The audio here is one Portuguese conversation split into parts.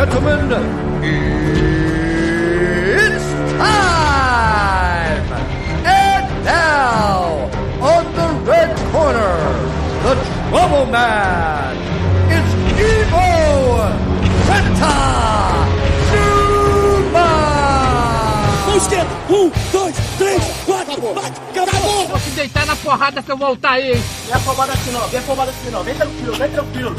gentlemen, it's time! And now, on the red corner, the Trouble Man, it's Evo Santa Numa! Não esquenta! Um, dois, três, quatro, bate, acabou! Vou te deitar na porrada se eu voltar aí, hein? Vem afobado assim não, vem afobado assim não, vem tranquilo, vem tranquilo.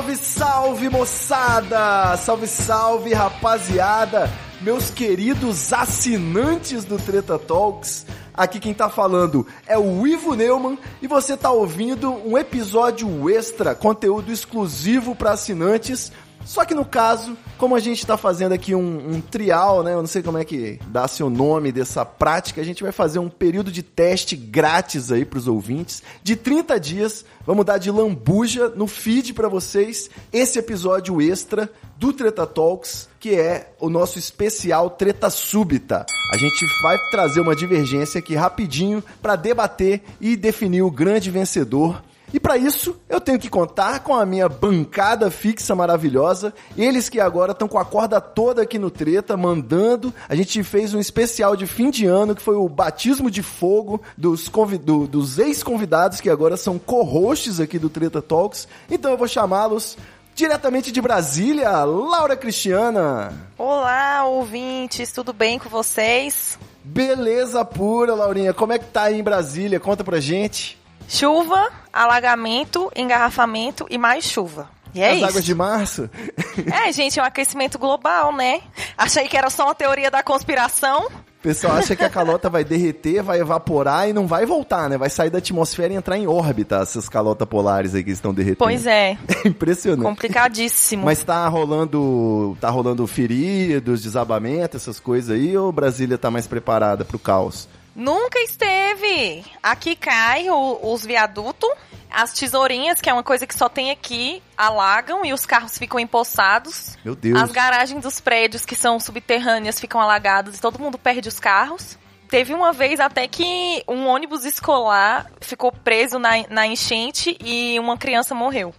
Salve, salve, moçada! Salve, salve, rapaziada! Meus queridos assinantes do Treta Talks. Aqui quem tá falando é o Ivo Neumann e você tá ouvindo um episódio extra, conteúdo exclusivo para assinantes. Só que no caso, como a gente tá fazendo aqui um, um trial, né? Eu não sei como é que dá-se o nome dessa prática, a gente vai fazer um período de teste grátis aí pros ouvintes de 30 dias. Vamos dar de lambuja no feed para vocês esse episódio extra do Treta Talks, que é o nosso especial Treta Súbita. A gente vai trazer uma divergência aqui rapidinho para debater e definir o grande vencedor. E para isso, eu tenho que contar com a minha bancada fixa maravilhosa. Eles que agora estão com a corda toda aqui no Treta, mandando. A gente fez um especial de fim de ano, que foi o batismo de fogo dos, do- dos ex-convidados, que agora são co-hosts aqui do Treta Talks. Então eu vou chamá-los diretamente de Brasília, Laura Cristiana. Olá, ouvintes, tudo bem com vocês? Beleza pura, Laurinha. Como é que tá aí em Brasília? Conta pra gente. Chuva, alagamento, engarrafamento e mais chuva. E é As isso. águas de março. É, gente, é um aquecimento global, né? Achei que era só uma teoria da conspiração. O pessoal acha que a calota vai derreter, vai evaporar e não vai voltar, né? Vai sair da atmosfera e entrar em órbita, essas calotas polares aí que estão derretendo. Pois é, É impressionante. complicadíssimo. Mas tá rolando, tá rolando feridos, desabamento, essas coisas aí, ou Brasília tá mais preparada pro caos? Nunca esteve. Aqui cai o- os viadutos, as tesourinhas, que é uma coisa que só tem aqui, alagam e os carros ficam empoçados. Meu Deus. As garagens dos prédios que são subterrâneas ficam alagadas e todo mundo perde os carros. Teve uma vez até que um ônibus escolar ficou preso na, na enchente e uma criança morreu.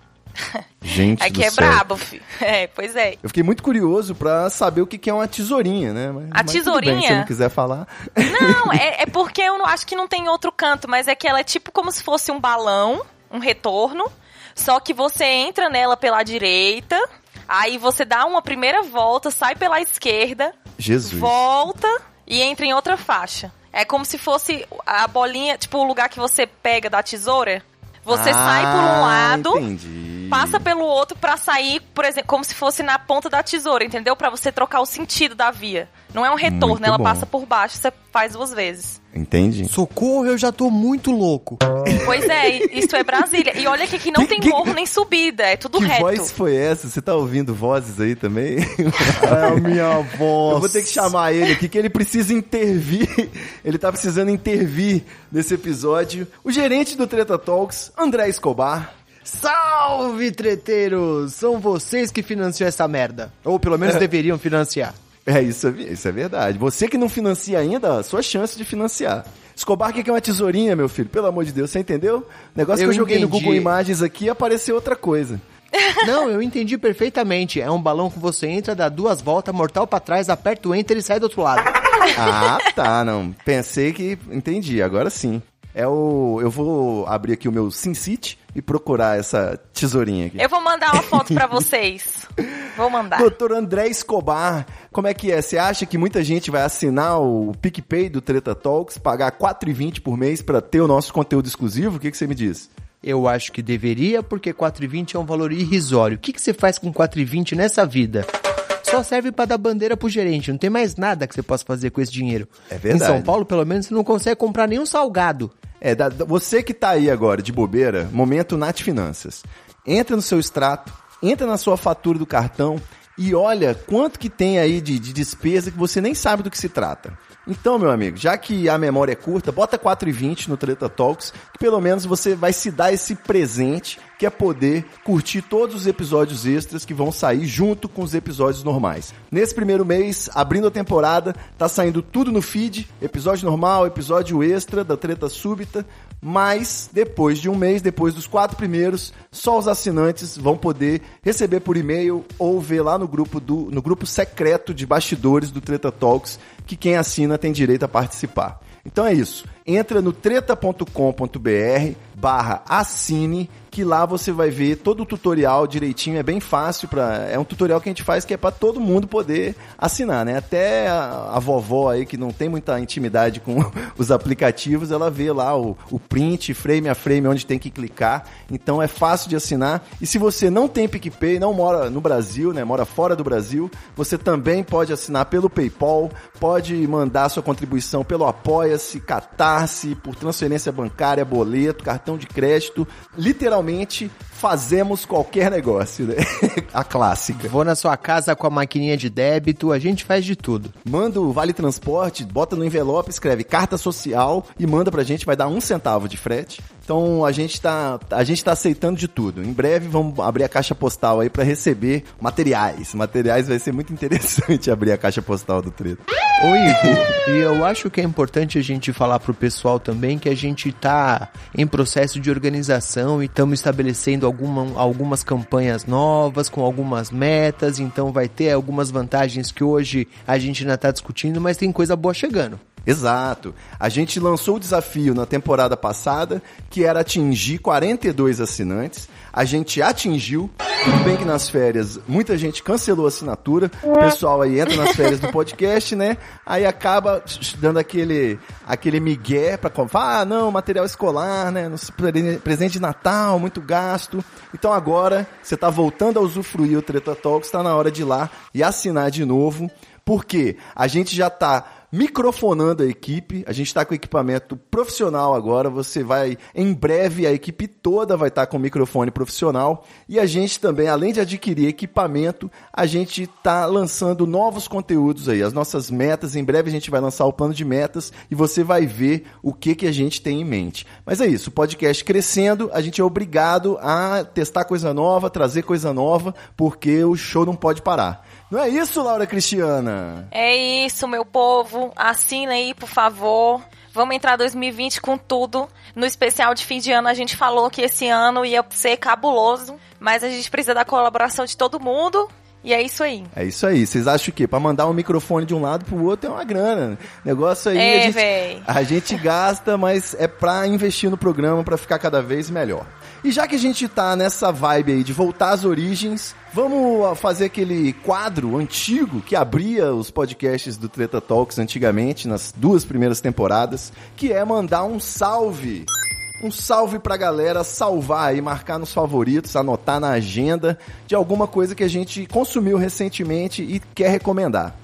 Gente Aqui é céu. brabo, fi. É, pois é. Eu fiquei muito curioso pra saber o que é uma tesourinha, né? Mas, A mas tudo bem, tesourinha? se não quiser falar. Não, é, é porque eu não acho que não tem outro canto, mas é que ela é tipo como se fosse um balão, um retorno, só que você entra nela pela direita, aí você dá uma primeira volta, sai pela esquerda, Jesus. volta e entra em outra faixa. É como se fosse a bolinha, tipo o lugar que você pega da tesoura. Você sai por um Ah, lado, entendi. passa pelo outro pra sair, por exemplo, como se fosse na ponta da tesoura, entendeu? Pra você trocar o sentido da via. Não é um retorno, Muito ela bom. passa por baixo, você faz duas vezes. Entendi. Socorro, eu já tô muito louco. Pois é, isso é Brasília. E olha que aqui não Que- tem que- morro nem subida, é tudo Que reto. voz foi essa? Você tá ouvindo vozes aí também? É a minha voz. Eu vou ter que chamar ele aqui, que ele precisa intervir. Ele tá precisando intervir nesse episódio. O gerente do Treta Talks, André Escobar. Salve, treteiros! São vocês que financiam essa merda. Ou pelo menos deveriam financiar. É, isso é, isso é verdade. Você que não financia ainda, sua chance de financiar. Escobar, o que é uma tesourinha, meu filho? Pelo amor de Deus, você entendeu? Negócio Eu que eu joguei no entendi. Google Imagens aqui apareceu outra coisa. Não, eu entendi perfeitamente. É um balão que você entra, dá duas voltas, mortal pra trás, aperta o enter e sai do outro lado. Ah, tá, não. Pensei que. Entendi, agora sim. É o. Eu vou abrir aqui o meu SimCity e procurar essa tesourinha aqui. Eu vou mandar uma foto pra vocês. Vou mandar. Doutor André Escobar, como é que é? Você acha que muita gente vai assinar o PicPay do Treta Talks, pagar R$ 4,20 por mês pra ter o nosso conteúdo exclusivo? O que, que você me diz? Eu acho que deveria, porque 4,20 é um valor irrisório. O que, que você faz com 4,20 nessa vida? Só serve pra dar bandeira pro gerente, não tem mais nada que você possa fazer com esse dinheiro. É verdade. Em São Paulo, pelo menos, você não consegue comprar nenhum salgado. É, da- da- você que tá aí agora de bobeira, momento Nat Finanças. Entra no seu extrato, entra na sua fatura do cartão e olha quanto que tem aí de, de despesa que você nem sabe do que se trata. Então, meu amigo, já que a memória é curta, bota 4,20 no Treta Talks, que pelo menos você vai se dar esse presente, que é poder curtir todos os episódios extras que vão sair junto com os episódios normais. Nesse primeiro mês, abrindo a temporada, tá saindo tudo no feed, episódio normal, episódio extra da Treta Súbita, mas depois de um mês, depois dos quatro primeiros, só os assinantes vão poder receber por e-mail ou ver lá no grupo do no grupo secreto de bastidores do Treta Talks, que quem assina tem direito a participar. Então é isso. Entra no treta.com.br barra assine que lá você vai ver todo o tutorial direitinho, é bem fácil para é um tutorial que a gente faz que é para todo mundo poder assinar, né? Até a, a, vovó aí que não tem muita intimidade com os aplicativos, ela vê lá o, o print, frame a frame onde tem que clicar. Então é fácil de assinar. E se você não tem PicPay, não mora no Brasil, né? Mora fora do Brasil, você também pode assinar pelo PayPal, pode mandar sua contribuição pelo Apoia-se, Catarse, por transferência bancária, boleto, cartão de crédito, literalmente literalmente fazemos qualquer negócio, né? a clássica. Vou na sua casa com a maquininha de débito, a gente faz de tudo. Manda o Vale Transporte, bota no envelope, escreve carta social e manda pra gente, vai dar um centavo de frete. Então a gente tá, a gente tá aceitando de tudo. Em breve vamos abrir a caixa postal aí para receber materiais. Materiais vai ser muito interessante abrir a caixa postal do Treta. Oi. E eu acho que é importante a gente falar pro pessoal também que a gente tá em processo de organização e estamos estabelecendo alguma, algumas campanhas novas, com algumas metas, então vai ter algumas vantagens que hoje a gente ainda está discutindo, mas tem coisa boa chegando. Exato. A gente lançou o desafio na temporada passada, que era atingir 42 assinantes. A gente atingiu. Tudo bem que nas férias muita gente cancelou a assinatura. O pessoal aí entra nas férias do podcast, né? Aí acaba dando aquele aquele migué para falar, ah, não, material escolar, né? Presente de Natal, muito gasto. Então agora você tá voltando a usufruir o Treta Talks, está na hora de ir lá e assinar de novo. Porque a gente já tá microfonando a equipe. A gente está com equipamento profissional agora. Você vai, em breve, a equipe toda vai estar tá com microfone profissional. E a gente também, além de adquirir equipamento, a gente está lançando novos conteúdos aí. As nossas metas, em breve a gente vai lançar o plano de metas e você vai ver o que, que a gente tem em mente. Mas é isso, o podcast crescendo, a gente é obrigado a testar coisa nova, trazer coisa nova, porque o show não pode parar. Não é isso, Laura Cristiana? É isso, meu povo. Assina aí, por favor. Vamos entrar 2020 com tudo. No especial de fim de ano, a gente falou que esse ano ia ser cabuloso, mas a gente precisa da colaboração de todo mundo. E é isso aí. É isso aí. Vocês acham o quê? Pra mandar um microfone de um lado pro outro é uma grana. Negócio aí é, a, gente, a gente gasta, mas é pra investir no programa para ficar cada vez melhor. E já que a gente tá nessa vibe aí de voltar às origens, vamos fazer aquele quadro antigo que abria os podcasts do Treta Talks antigamente, nas duas primeiras temporadas, que é mandar um salve um salve pra galera salvar aí, marcar nos favoritos, anotar na agenda de alguma coisa que a gente consumiu recentemente e quer recomendar.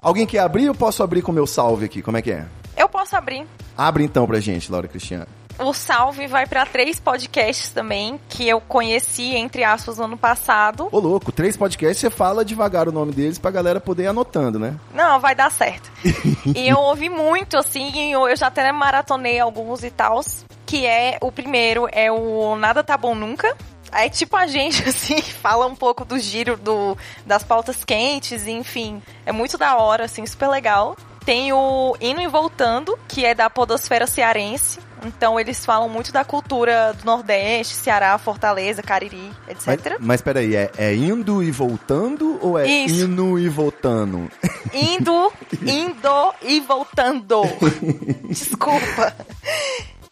Alguém quer abrir ou posso abrir com o meu salve aqui? Como é que é? Eu posso abrir. Abre então pra gente, Laura Cristiana o salve vai para três podcasts também, que eu conheci, entre aspas, no ano passado. Ô, louco, três podcasts, você fala devagar o nome deles pra galera poder ir anotando, né? Não, vai dar certo. e eu ouvi muito, assim, eu já até maratonei alguns e tals, que é, o primeiro é o Nada Tá Bom Nunca, Aí, tipo, a gente, assim, fala um pouco do giro do, das pautas quentes, enfim. É muito da hora, assim, super legal. Tem o Indo e Voltando, que é da Podosfera Cearense. Então eles falam muito da cultura do Nordeste, Ceará, Fortaleza, Cariri, etc. Mas, mas peraí, é, é indo e voltando ou é Isso. indo e voltando? Indo, indo e voltando. Desculpa.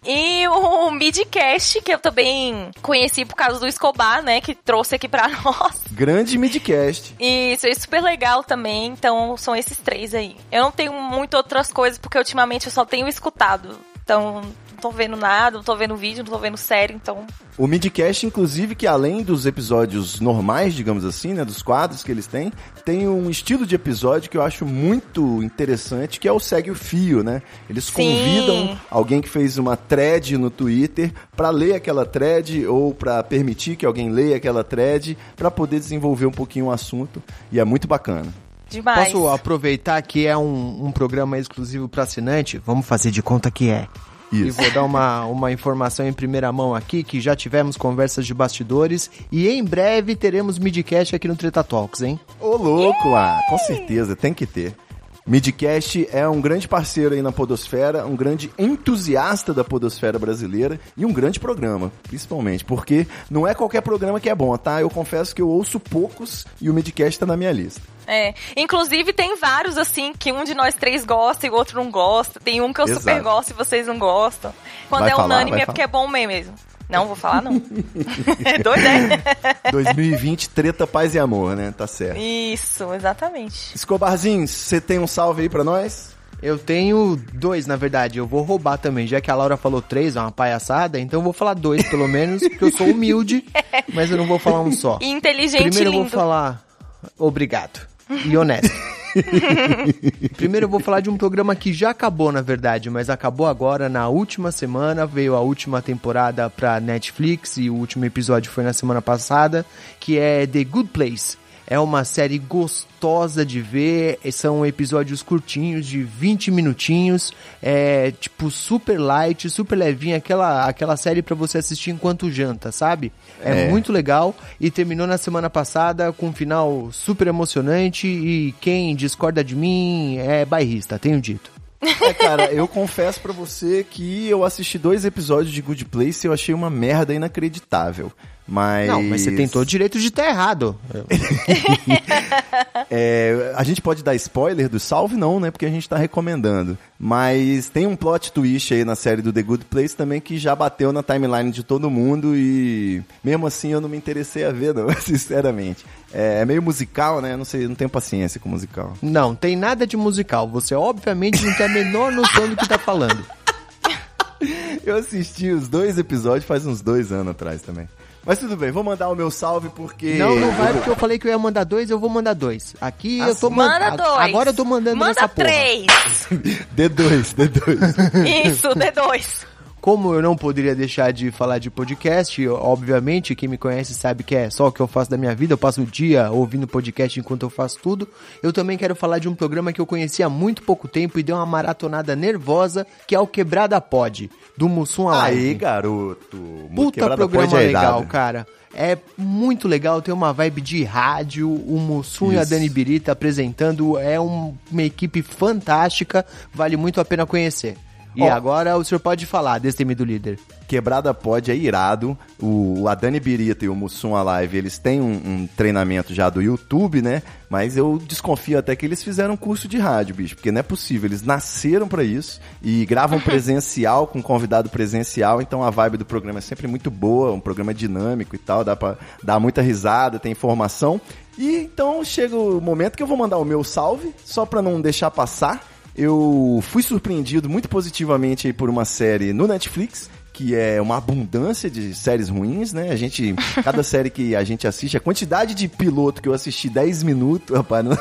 E o Midcast, que eu também conheci por causa do Escobar, né? Que trouxe aqui pra nós. Grande Midcast. Isso, é super legal também. Então, são esses três aí. Eu não tenho muito outras coisas, porque ultimamente eu só tenho escutado. Então, tô vendo nada, não tô vendo vídeo, não tô vendo série, então. O Midcast, inclusive, que além dos episódios normais, digamos assim, né, dos quadros que eles têm, tem um estilo de episódio que eu acho muito interessante, que é o segue o fio, né? Eles Sim. convidam alguém que fez uma thread no Twitter para ler aquela thread ou para permitir que alguém leia aquela thread para poder desenvolver um pouquinho o assunto e é muito bacana. Demais. Posso aproveitar que é um, um programa exclusivo para assinante? Vamos fazer de conta que é. E Isso. vou dar uma, uma informação em primeira mão aqui, que já tivemos conversas de bastidores e em breve teremos midcast aqui no Treta Talks, hein? Ô, louco, ah, com certeza, tem que ter. Midcast é um grande parceiro aí na Podosfera, um grande entusiasta da Podosfera brasileira e um grande programa, principalmente, porque não é qualquer programa que é bom, tá? Eu confesso que eu ouço poucos e o Midcast tá na minha lista. É. Inclusive, tem vários, assim, que um de nós três gosta e o outro não gosta. Tem um que eu super Exato. gosto e vocês não gostam. Quando Vai é falar, unânime é porque é bom mesmo. Não, vou falar não. é doido, é? 2020, treta, paz e amor, né? Tá certo. Isso, exatamente. Escobarzinho, você tem um salve aí pra nós? Eu tenho dois, na verdade. Eu vou roubar também. Já que a Laura falou três, é uma palhaçada, então eu vou falar dois, pelo menos, porque eu sou humilde, mas eu não vou falar um só. E inteligente Primeiro e eu vou lindo. falar obrigado e honesto. Primeiro eu vou falar de um programa que já acabou, na verdade, mas acabou agora na última semana, veio a última temporada pra Netflix e o último episódio foi na semana passada, que é The Good Place. É uma série gostosa de ver, são episódios curtinhos de 20 minutinhos, é tipo super light, super levinha, aquela, aquela série pra você assistir enquanto janta, sabe? É, É. muito legal e terminou na semana passada com um final super emocionante e quem discorda de mim é bairrista, tenho dito. É, cara, eu confesso pra você que eu assisti dois episódios de Good Place e eu achei uma merda inacreditável. Mas. Não, mas você tem todo o direito de estar errado. É, a gente pode dar spoiler do salve, não, né? Porque a gente tá recomendando. Mas tem um plot twist aí na série do The Good Place também que já bateu na timeline de todo mundo e mesmo assim eu não me interessei a ver, não, sinceramente. É, é meio musical, né? Não sei, não tenho paciência com musical. Não, tem nada de musical. Você obviamente não tem a menor noção do que tá falando. Eu assisti os dois episódios faz uns dois anos atrás também. Mas tudo bem, vou mandar o meu salve porque. Não, não vai porque eu falei que eu ia mandar dois, eu vou mandar dois. Aqui Ah, eu tô sim. Manda mandando. dois. Agora eu tô mandando Manda nessa porra. três. D2, D2. Isso, D2. Como eu não poderia deixar de falar de podcast, obviamente, quem me conhece sabe que é só o que eu faço da minha vida, eu passo o dia ouvindo podcast enquanto eu faço tudo. Eu também quero falar de um programa que eu conheci há muito pouco tempo e deu uma maratonada nervosa, que é o Quebrada Pod, do Mussum Alive. Aí, garoto. Puta Quebrada programa é legal, irado. cara. É muito legal, tem uma vibe de rádio, o Mussum e a Isso. Dani Birita apresentando, é um- uma equipe fantástica, vale muito a pena conhecer. E Ó. agora o senhor pode falar, destemido líder. Quebrada Pod é irado. O, a Dani Birita e o Mussum Alive, eles têm um, um treinamento já do YouTube, né? Mas eu desconfio até que eles fizeram um curso de rádio, bicho. Porque não é possível. Eles nasceram pra isso e gravam presencial, com convidado presencial. Então a vibe do programa é sempre muito boa. Um programa dinâmico e tal. Dá pra dar muita risada, tem informação. E então chega o momento que eu vou mandar o meu salve, só pra não deixar passar. Eu fui surpreendido muito positivamente por uma série no Netflix, que é uma abundância de séries ruins, né? A gente, cada série que a gente assiste, a quantidade de piloto que eu assisti 10 minutos, rapaz, não,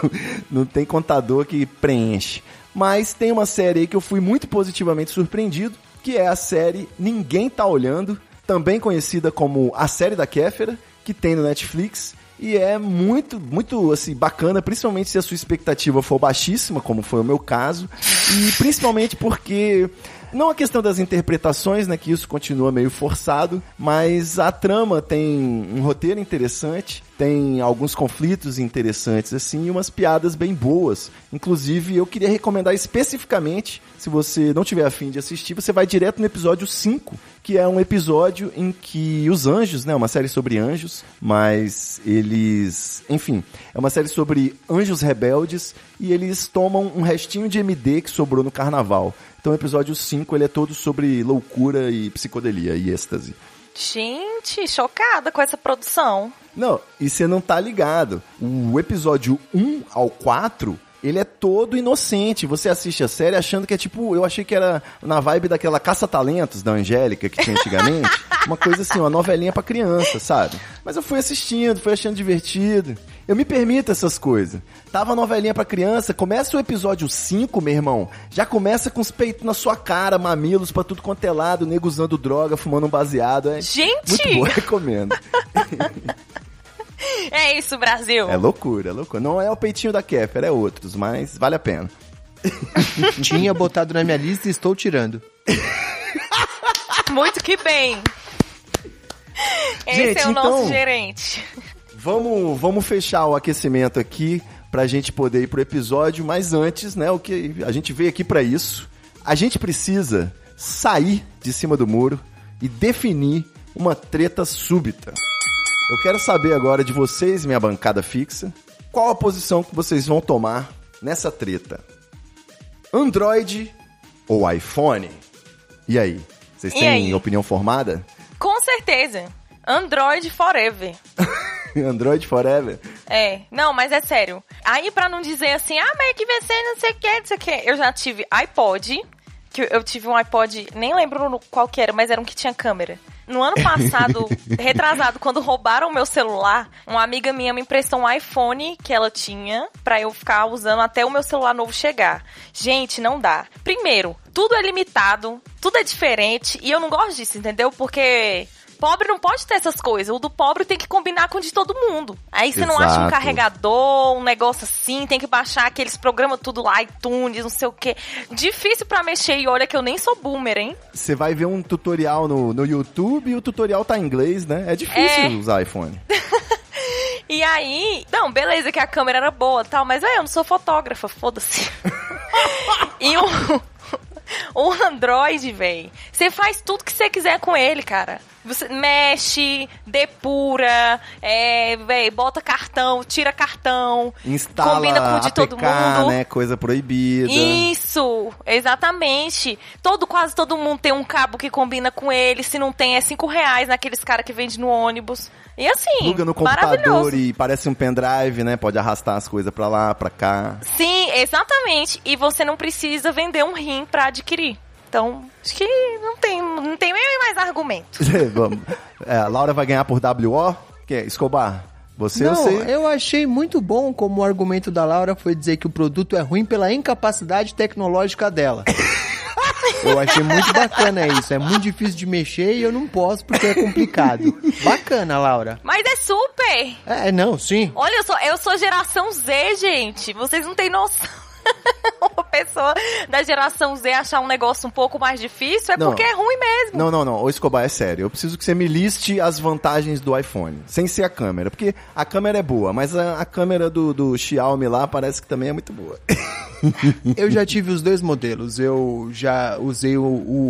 não tem contador que preenche. Mas tem uma série aí que eu fui muito positivamente surpreendido, que é a série Ninguém Tá Olhando, também conhecida como A Série da Kéfera, que tem no Netflix. E é muito, muito, assim, bacana, principalmente se a sua expectativa for baixíssima, como foi o meu caso. E principalmente porque, não a questão das interpretações, né, que isso continua meio forçado, mas a trama tem um roteiro interessante, tem alguns conflitos interessantes, assim, e umas piadas bem boas. Inclusive, eu queria recomendar especificamente, se você não tiver afim de assistir, você vai direto no episódio 5, que é um episódio em que os anjos, né, uma série sobre anjos, mas eles, enfim, é uma série sobre anjos rebeldes e eles tomam um restinho de MD que sobrou no carnaval. Então o episódio 5 ele é todo sobre loucura e psicodelia e êxtase. Gente, chocada com essa produção. Não, e você não tá ligado. O episódio 1 ao 4, ele é todo inocente. Você assiste a série achando que é tipo, eu achei que era na vibe daquela caça-talentos da Angélica que tinha antigamente. uma coisa assim, uma novelinha pra criança, sabe? Mas eu fui assistindo, fui achando divertido. Eu me permito essas coisas. Tava novelinha pra criança, começa o episódio 5, meu irmão. Já começa com os peitos na sua cara, mamilos pra tudo quanto é lado, nego usando droga, fumando um baseado. É Gente! muito bom, recomendo. É isso, Brasil. É loucura, é loucura. Não é o peitinho da Kéfera, é outros, mas vale a pena. Tinha botado na minha lista e estou tirando. Muito que bem. Esse Gente, é o nosso então- gerente. Vamos, vamos fechar o aquecimento aqui pra gente poder ir pro episódio, mas antes, né, o que a gente veio aqui pra isso. A gente precisa sair de cima do muro e definir uma treta súbita. Eu quero saber agora de vocês, minha bancada fixa, qual a posição que vocês vão tomar nessa treta? Android ou iPhone? E aí? Vocês E têm aí? opinião formada? Com certeza. Android Forever. Android forever? É, não, mas é sério. Aí pra não dizer assim, ah, mas é que você não sei o que, não sei o que. Eu já tive iPod, que eu- tive um iPod, nem lembro qual que era, mas era um que tinha câmera. No ano passado, retrasado, quando roubaram o meu celular, uma amiga minha me emprestou um iPhone que ela tinha pra eu ficar usando até o meu celular novo chegar. Gente, não dá. Primeiro, tudo é limitado, tudo é diferente e eu não gosto disso, entendeu? Porque pobre não pode ter essas coisas. O do pobre tem que combinar com o de todo mundo. Aí você não acha um Exato. carregador, um negócio assim, tem que baixar aqueles programas tudo lá, iTunes, não sei o quê. Difícil pra mexer e olha que eu nem sou boomer, hein? Você vai ver um tutorial no, no YouTube e o tutorial tá em inglês, né? É difícil É. usar iPhone. E aí, não, beleza que a câmera era boa e tal, mas é, eu não sou fotógrafa, foda-se. e o, o Android, véi, você faz tudo que você quiser com ele, cara. Você mexe, depura, é, véi, bota cartão, tira cartão, Instala combina com o de todo APK, mundo. né? Coisa proibida. Isso, exatamente. Todo, quase todo mundo tem um cabo que combina com ele. Se não tem, é cinco reais naqueles cara que vende no ônibus. E assim, Pluga no computador e parece um pendrive, né? Pode arrastar as coisas pra lá, pra cá. Sim, exatamente. E você não precisa vender um rim pra adquirir. Então, acho que não tem, não tem nem mais argumento. Vamos. É, a Laura vai ganhar por WO? Que é? Escobar? Você Não, eu sei. eu achei muito bom como o argumento da Laura foi dizer que o produto é ruim pela incapacidade tecnológica dela. Eu achei muito bacana isso. É muito difícil de mexer e eu não posso porque é complicado. Bacana, Laura. Mas é super! É, não, sim. Olha, eu sou, eu sou geração Z, gente. Vocês não têm noção. Pessoa da geração Z achar um negócio um pouco mais difícil é Não. porque é ruim mesmo. Não, não, não. Ô, Escobar, é sério. Eu preciso que você me liste as vantagens do iPhone, sem ser a câmera. Porque a câmera é boa, mas a, a câmera do, do Xiaomi lá parece que também é muito boa. Eu já tive os dois modelos. Eu já usei o,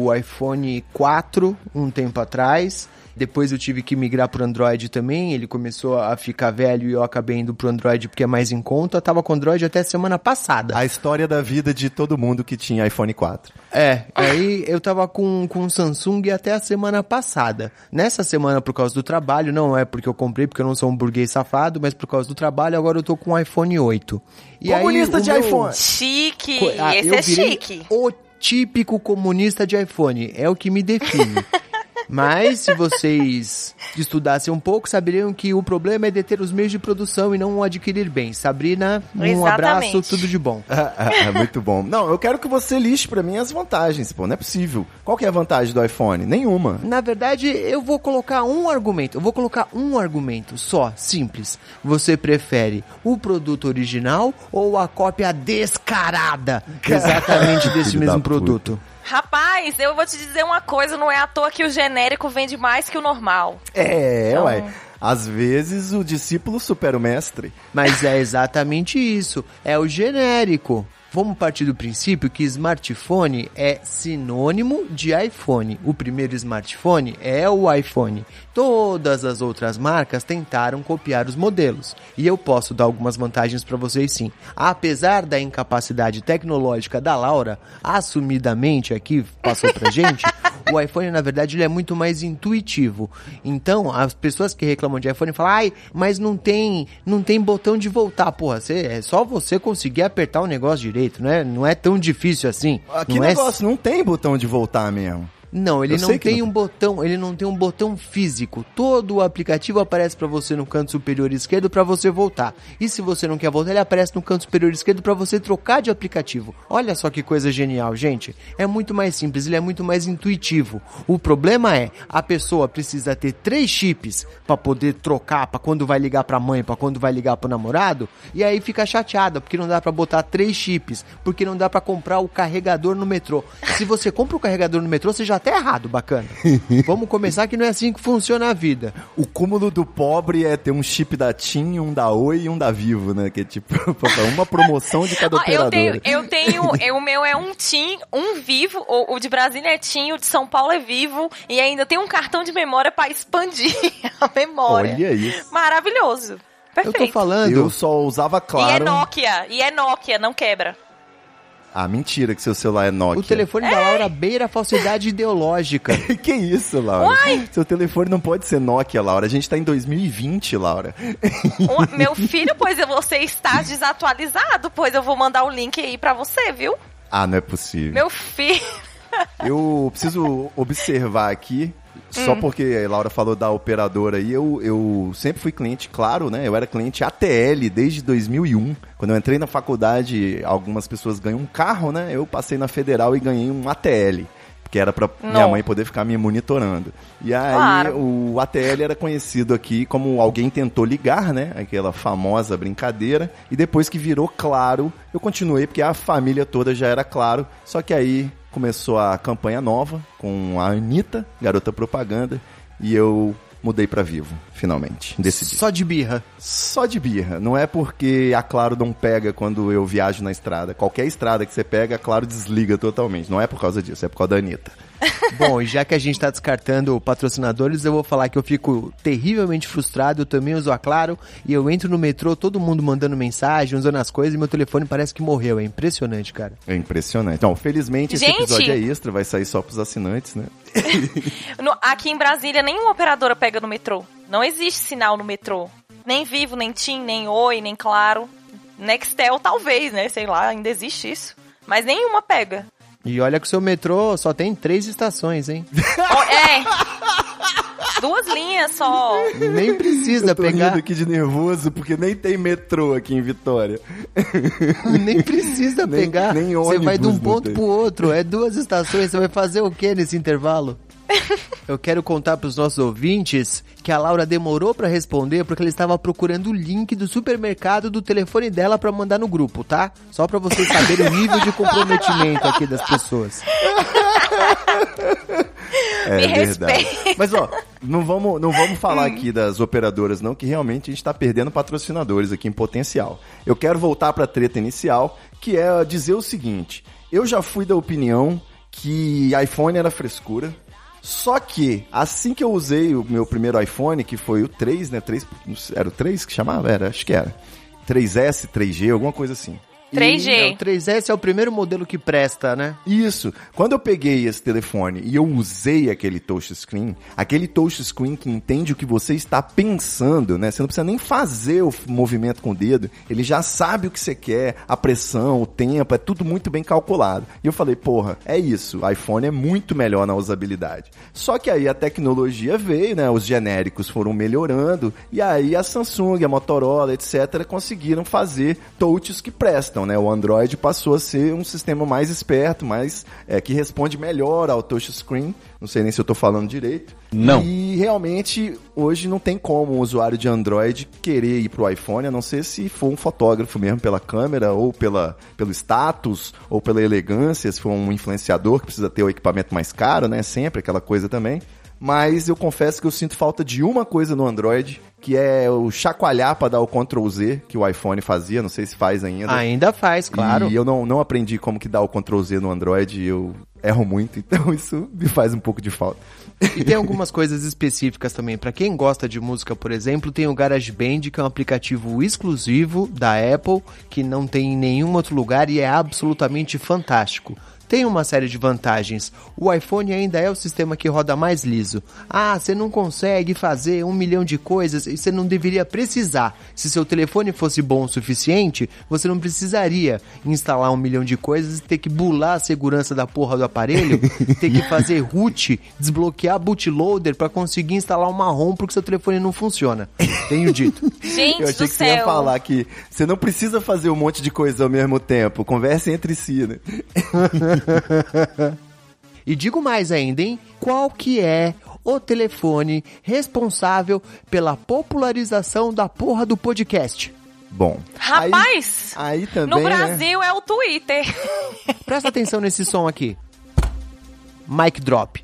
o iPhone 4 um tempo atrás. Depois eu tive que migrar pro Android também. Ele começou a ficar velho e eu acabei indo pro Android porque é mais em conta. Tava com Android até semana passada. A história da vida de todo mundo que tinha iPhone 4. É, aí eu tava com, com Samsung até a semana passada. Nessa semana, por causa do trabalho, não é porque eu comprei, porque eu não sou um burguês safado, mas por causa do trabalho, agora eu tô com um iPhone 8. E aí, Comunista o de meu- iPhone. Chique. Co- ah, Esse eu é virei chique. O típico comunista de iPhone. É o que me define. Mas se vocês estudassem um pouco, saberiam que o problema é deter os meios de produção e não adquirir bens. Sabrina, um Exatamente. abraço, tudo de bom. é muito bom. Não, eu quero que você liste pra mim as vantagens, pô. Não é possível. Qual que é a vantagem do iPhone? Nenhuma. Na verdade, eu vou colocar um argumento. Eu vou colocar um argumento só, simples. Você prefere o produto original ou a cópia descarada exatamente desse mesmo puta. produto? Rapaz, eu vou te dizer uma coisa, não é à toa que o genérico vende mais que o normal. É, Então- ué. Às vezes o discípulo supera o mestre. Mas é exatamente isso. É o genérico. Vamos partir do princípio que smartphone é sinônimo de iPhone. O primeiro smartphone é o iPhone. Todas as outras marcas tentaram copiar os modelos. E eu posso dar algumas vantagens para vocês sim. Apesar da incapacidade tecnológica da Laura, assumidamente aqui passou pra gente, o iPhone na verdade ele é muito mais intuitivo. Então, as pessoas que reclamam de iPhone falam: "Ai, mas não tem, não tem botão de voltar". Porra, você, é só você conseguir apertar o negócio direito, né? Não é tão difícil assim. Aqui não é negócio não tem botão de voltar mesmo. Não, ele Eu não tem não. um botão, ele não tem um botão físico. Todo o aplicativo aparece pra você no canto superior esquerdo pra você voltar. E se você não quer voltar, ele aparece no canto superior esquerdo pra você trocar de aplicativo. Olha só que coisa genial, gente. É muito mais simples, ele é muito mais intuitivo. O problema é, a pessoa precisa ter três chips pra poder trocar, pra quando vai ligar pra mãe, pra quando vai ligar pro namorado, e aí fica chateada porque não dá pra botar três chips, porque não dá pra comprar o carregador no metrô. Se você compra o carregador no metrô, você já tá errado, bacana. Vamos começar que não é assim que funciona a vida. O cúmulo do pobre é ter um chip da TIM, um da Oi e um da Vivo, né? Que é tipo uma promoção de cada Ó, eu operadora. tenho, eu tenho, eu- o meu é um TIM, um Vivo, o, o de Brasília é TIM, o de São Paulo é Vivo, e ainda tem um cartão de memória pra expandir a memória. Olha isso. Maravilhoso. Eu tô Perfeito. falando. Eu só usava E é claro. Nokia, e é Nokia, não quebra. Ah, mentira que seu celular é Nokia. O telefone da Laura beira a falsidade ideológica. que isso, Laura? Seu telefone não pode ser Nokia, Laura. A gente tá em 2020, Laura. O- meu filho, pois você está desatualizado, pois eu vou mandar o link aí pra você, viu? Ah, não é possível. Meu filho. Eu preciso observar aqui, só porque a Laura falou da operadora aí, eu, eu sempre fui cliente, claro, né? Eu era cliente ATL desde 2001. Quando eu entrei na faculdade, algumas pessoas ganham um carro, né? Eu passei na Federal e ganhei um ATL. Que era pra minha mãe poder ficar me monitorando. E aí, Claro. o ATL era conhecido aqui como alguém tentou ligar, né? Aquela famosa brincadeira. E depois que virou claro, eu continuei, porque a família toda já era claro. Só que aí começou a campanha nova com a Anitta, garota propaganda, e eu mudei pra Vivo, finalmente. Decidi. Só de birra. Só de birra. Não é porque a Claro não pega quando eu viajo na estrada. Qualquer estrada que você pega, a Claro desliga totalmente. Não é por causa disso, é por causa da Anitta. Bom, e já que a gente tá descartando patrocinadores, eu vou falar que eu fico terrivelmente frustrado. Eu também uso a Claro e eu entro no metrô, todo mundo mandando mensagem, usando as coisas e meu telefone parece que morreu. É impressionante, cara. É impressionante. Então, felizmente esse Gente! episódio é extra, vai sair só pros assinantes, né? No- aqui em Brasília, nenhuma operadora pega no metrô. Não existe sinal no metrô. Nem Vivo, nem TIM, nem Oi, nem Claro. Nextel, talvez, né? Sei lá, ainda existe isso. Mas nenhuma pega. E olha que o seu metrô só tem três estações, hein? Ó, é. Duas linhas só. Nem precisa Eu tô pegar. rindo aqui de nervoso porque nem tem metrô aqui em Vitória. Nem precisa Nem- pegar. nem você vai de um ônibus ponto tem. pro outro. É duas estações. Você vai fazer o que nesse intervalo? Eu quero contar pros nossos ouvintes que a Laura demorou pra responder porque ela estava procurando o link do supermercado do telefone dela pra mandar no grupo, tá? Só pra vocês saberem o nível de comprometimento aqui das pessoas. É Me verdade. respeita. Mas ó, não vamos, não vamos falar aqui das operadoras não, que realmente a gente tá perdendo patrocinadores aqui em potencial. Eu quero voltar pra treta inicial, que é dizer o seguinte: eu já fui da opinião que iPhone era frescura. Só que, assim que eu usei o meu primeiro iPhone, que foi o 3, né? 3, era o 3 que chamava? Era, acho que era. 3S, 3G, alguma coisa assim. 3G. E, o 3S é o primeiro modelo que presta, né? Isso. Quando eu peguei esse telefone e eu usei aquele touchscreen, aquele touchscreen que entende o que você está pensando, né? Você não precisa nem fazer o movimento com o dedo, ele já sabe o que você quer, a pressão, o tempo, é tudo muito bem calculado. E eu falei, porra, é isso, o iPhone é muito melhor na usabilidade. Só que aí a tecnologia veio, né? Os genéricos foram melhorando e aí a Samsung, a Motorola, etc, conseguiram fazer touches que prestam, né? O Android passou a ser um sistema mais esperto, mais é, que responde melhor ao touchscreen. Não sei nem se eu tô falando direito. Não. E realmente hoje não tem como um usuário de Android querer ir pro iPhone, a não ser se for um fotógrafo mesmo pela câmera ou pela pelo status ou pela elegância, se for um influenciador que precisa ter o equipamento mais caro, né? Sempre aquela coisa também. Mas eu confesso que eu sinto falta de uma coisa no Android, que é o chacoalhar para dar o Ctrl Z que o iPhone fazia, não sei se faz ainda. Ainda faz, claro. E eu não, não aprendi como que dá o Ctrl Z no Android, e eu erro muito, então isso me faz um pouco de falta. E tem algumas coisas específicas também. Pra quem gosta de música, por exemplo, tem o GarageBand, que é um aplicativo exclusivo da Apple, que não tem em nenhum outro lugar e é absolutamente fantástico. Tem uma série de vantagens. O iPhone ainda é o sistema que roda mais liso. Ah, você não consegue fazer um milhão de coisas e você não deveria precisar. Se seu telefone fosse bom o suficiente, você não precisaria instalar um milhão de coisas e ter que bular a segurança da porra do aparelho, ter que fazer root, desbloquear bootloader pra conseguir instalar uma ROM porque seu telefone não funciona. Tenho dito. Gente Eu achei do que você ia céu. falar que você não precisa fazer um monte de coisa ao mesmo tempo. Conversem entre si, né? E digo mais ainda, hein? Qual que é o telefone responsável pela popularização da porra do podcast? Bom. Rapaz, Aí, aí também. no né? Brasil é o Twitter. Presta atenção nesse som aqui. Mic drop.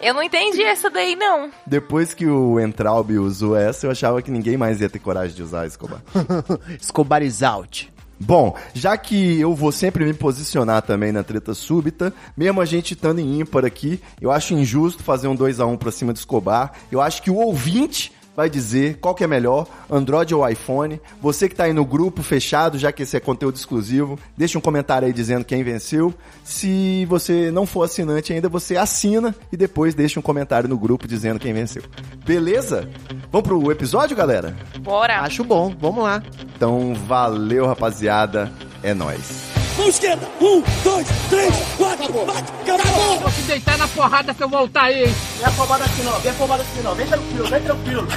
Eu não entendi essa daí, não. Depois que o Entraub usou essa, eu achava que ninguém mais ia ter coragem de usar Escobar. Escobar is out. Bom, já que eu vou sempre me posicionar também na treta súbita, mesmo a gente estando em ímpar aqui, eu acho injusto fazer um 2 a 1 pra cima do Escobar. Eu acho que o ouvinte vai dizer qual que é melhor, Android ou iPhone. Você que tá aí no grupo fechado, já que esse é conteúdo exclusivo, deixa um comentário aí dizendo quem venceu. Se você não for assinante ainda, você assina e depois deixa um comentário no grupo dizendo quem venceu. Beleza? Vamos pro episódio, galera? Bora. Acho bom, vamos lá. Então, valeu, rapaziada. É nóis. Mão esquerda. Um, dois, três, quatro, bate, acabou. Vou te deitar na porrada se eu voltar aí, hein? É afobado assim não, vem afobado assim não. Vem tranquilo, vem tranquilo.